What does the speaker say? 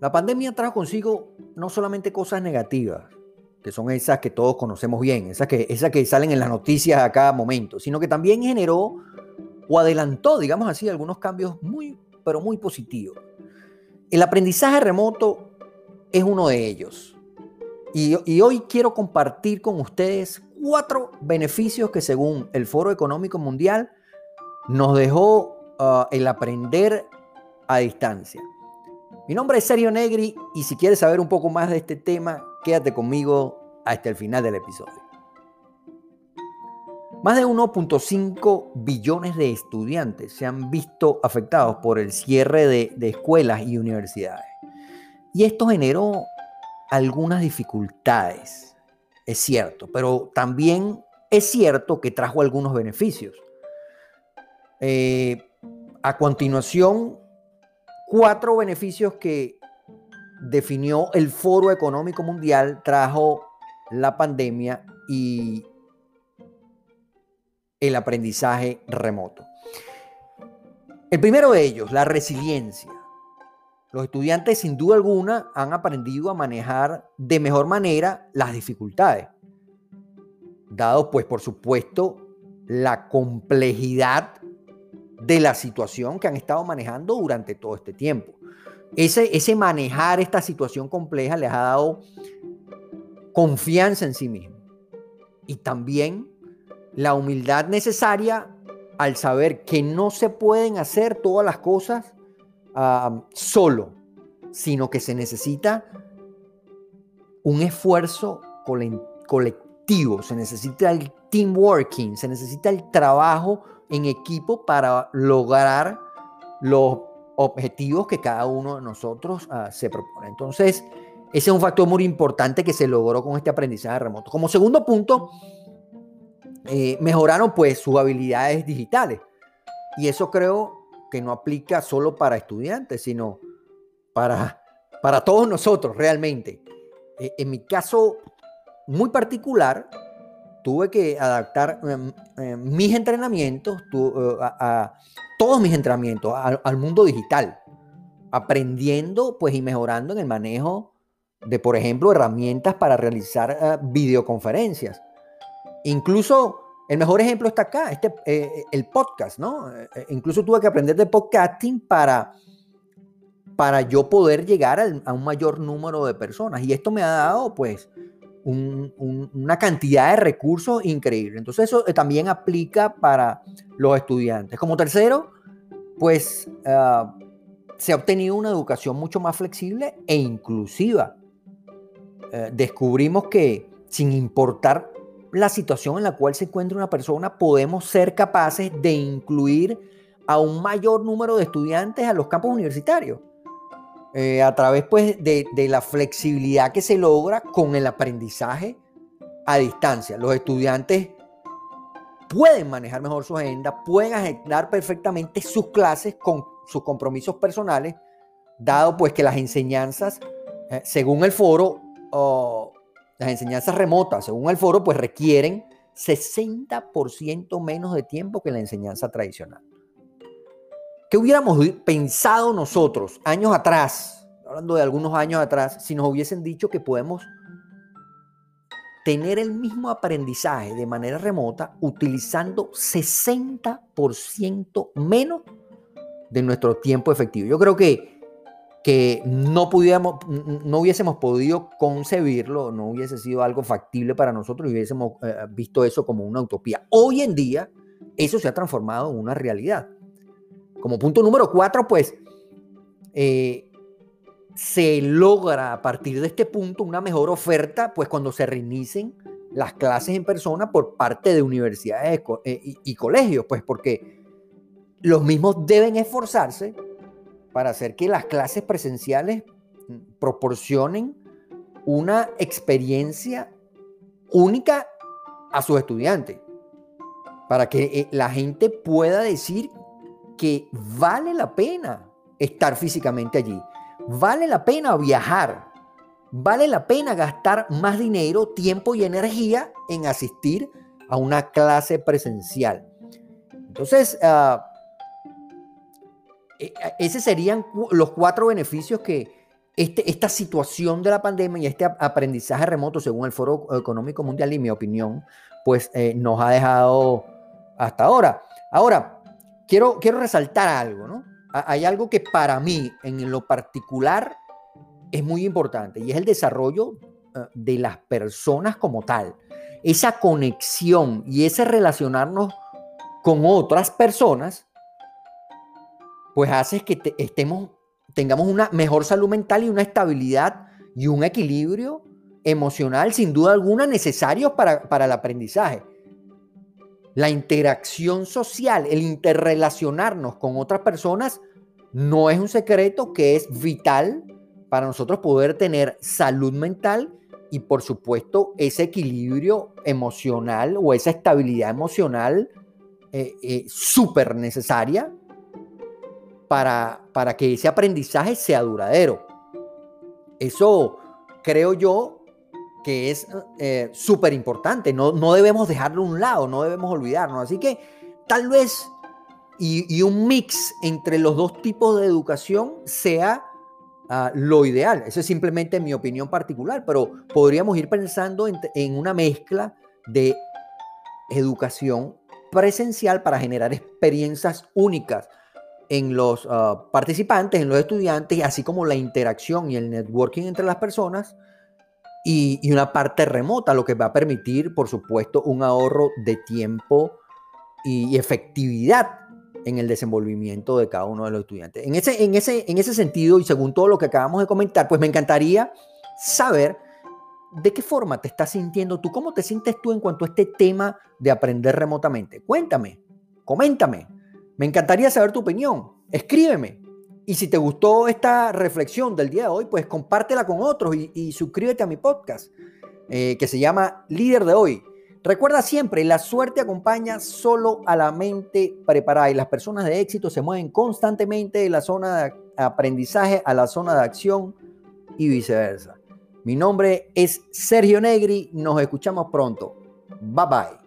La pandemia trajo consigo no solamente cosas negativas, que son esas que todos conocemos bien, esas que, esas que salen en las noticias a cada momento, sino que también generó o adelantó, digamos así, algunos cambios muy, pero muy positivos. El aprendizaje remoto es uno de ellos. Y, hoy quiero compartir con ustedes cuatro beneficios que según el Foro Económico Mundial nos dejó ah, el aprender a distancia. Mi nombre es Sergio Negri y si quieres saber un poco más de este tema, quédate conmigo hasta el final del episodio. Más de 1.5 billones de estudiantes se han visto afectados por el cierre de, escuelas y universidades. Y esto generó algunas dificultades, es cierto, pero también es cierto que trajo algunos beneficios. Eh, a continuación, cuatro beneficios que definió el Foro Económico Mundial trajo la pandemia y el aprendizaje remoto. El primero de ellos, la resiliencia. Los estudiantes sin duda alguna han aprendido a manejar de mejor manera las dificultades, dado pues por supuesto la complejidad de la situación que han estado manejando durante todo este tiempo. Ese, ese manejar esta situación compleja les ha dado confianza en sí mismos y también la humildad necesaria al saber que no se pueden hacer todas las cosas solo, sino que se necesita un esfuerzo colectivo, se necesita el team working, se necesita el trabajo en equipo para lograr los objetivos que cada uno de nosotros ah, se propone. Entonces, ese es un factor muy importante que se logró con este aprendizaje remoto. Como segundo punto, eh, mejoraron pues sus habilidades digitales. Y eso creo que no aplica solo para estudiantes, sino para, para todos nosotros realmente. E, en mi caso muy particular, tuve que adaptar em, mis entrenamientos, eh, a, todos mis entrenamientos al, mundo digital, aprendiendo pues y mejorando en el manejo de, por ejemplo, herramientas para realizar eh, videoconferencias. Incluso el mejor ejemplo está acá, este, eh, el podcast, ¿no? Eh, eh, incluso tuve que aprender de podcasting para, para yo poder llegar a un mayor número de personas. Y esto me ha dado, pues, una cantidad de recursos increíble. Entonces eso también aplica para los estudiantes. Como tercero, pues ah, se ha obtenido una educación mucho más flexible e inclusiva. descubrimos que sin importar la situación en la cual se encuentra una persona, podemos ser capaces de incluir a un mayor número de estudiantes a los campos universitarios. Eh, a través pues, de, la flexibilidad que se logra con el aprendizaje a distancia. Los estudiantes pueden manejar mejor su agenda, pueden agendar perfectamente sus clases con sus compromisos personales, dado pues que las enseñanzas, eh, según el foro, las enseñanzas remotas, según el foro, pues requieren 60% menos de tiempo que la enseñanza tradicional. ¿Qué hubiéramos pensado nosotros años atrás, hablando de algunos años atrás, si nos hubiesen dicho que podemos tener el mismo aprendizaje de manera remota utilizando 60% menos de nuestro tiempo efectivo? Yo creo que que no, pudiéramos, no hubiésemos podido concebirlo, no hubiese sido algo factible para nosotros y hubiésemos eh, visto eso como una utopía. Hoy en día, eso se ha transformado en una realidad. Como punto número cuatro, pues, eh, se logra a partir de este punto una mejor oferta, pues cuando se reinicen las clases en persona por parte de universidades eh, y colegios, pues porque los mismos deben esforzarse para hacer que las clases presenciales proporcionen una experiencia única a sus estudiantes, para que eh, la gente pueda decir que vale la pena estar físicamente allí, vale la pena viajar, vale la pena gastar más dinero, tiempo y energía en asistir a una clase presencial. Entonces, uh, esos serían los cuatro beneficios que, este, esta situación de la pandemia y este aprendizaje remoto, según el Foro Económico Mundial y mi opinión, pues eh, nos ha dejado hasta ahora. Ahora, quiero, quiero resaltar algo, ¿no? Hay algo que para mí, en lo particular, es muy importante y es el desarrollo eh, de las personas como tal. Esa conexión y ese relacionarnos con otras personas, pues hace que estemos, tengamos una mejor salud mental y una estabilidad y un equilibrio emocional, sin duda alguna, necesarios para, para el aprendizaje. La interacción social, el interrelacionarnos con otras personas, no es un secreto que es vital para nosotros poder tener salud mental y por supuesto ese equilibrio emocional o esa estabilidad emocional eh, eh, súper necesaria para, para que ese aprendizaje sea duradero. Eso creo yo que es eh, súper importante. No, no, debemos dejarlo a un lado, no debemos olvidarnos. Así que tal vez y, un mix entre los dos tipos de educación sea ah, lo ideal. Esa es simplemente mi opinión particular, pero podríamos ir pensando en una mezcla de educación presencial para generar experiencias únicas en los ah, participantes, en los estudiantes, así como la interacción y el networking entre las personas, y, una parte remota, lo que va a permitir, por supuesto, un ahorro de tiempo y, efectividad en el desenvolvimiento de cada uno de los estudiantes. En ese, en, ese, en ese sentido, y según todo lo que acabamos de comentar, pues me encantaría saber ¿de qué forma te estás sintiendo tú? ¿Cómo te sientes tú en cuanto a este tema de aprender remotamente? Cuéntame, coméntame. Me encantaría saber tu opinión. Escríbeme. Y si te gustó esta reflexión del día de hoy, pues compártela con otros y, suscríbete a mi podcast eh, que se llama Líder de hoy. Recuerda siempre, la suerte acompaña solo a la mente preparada y las personas de éxito se mueven constantemente de la zona de aprendizaje a la zona de acción y viceversa. Mi nombre es Sergio Negri, nos escuchamos pronto. Bye bye.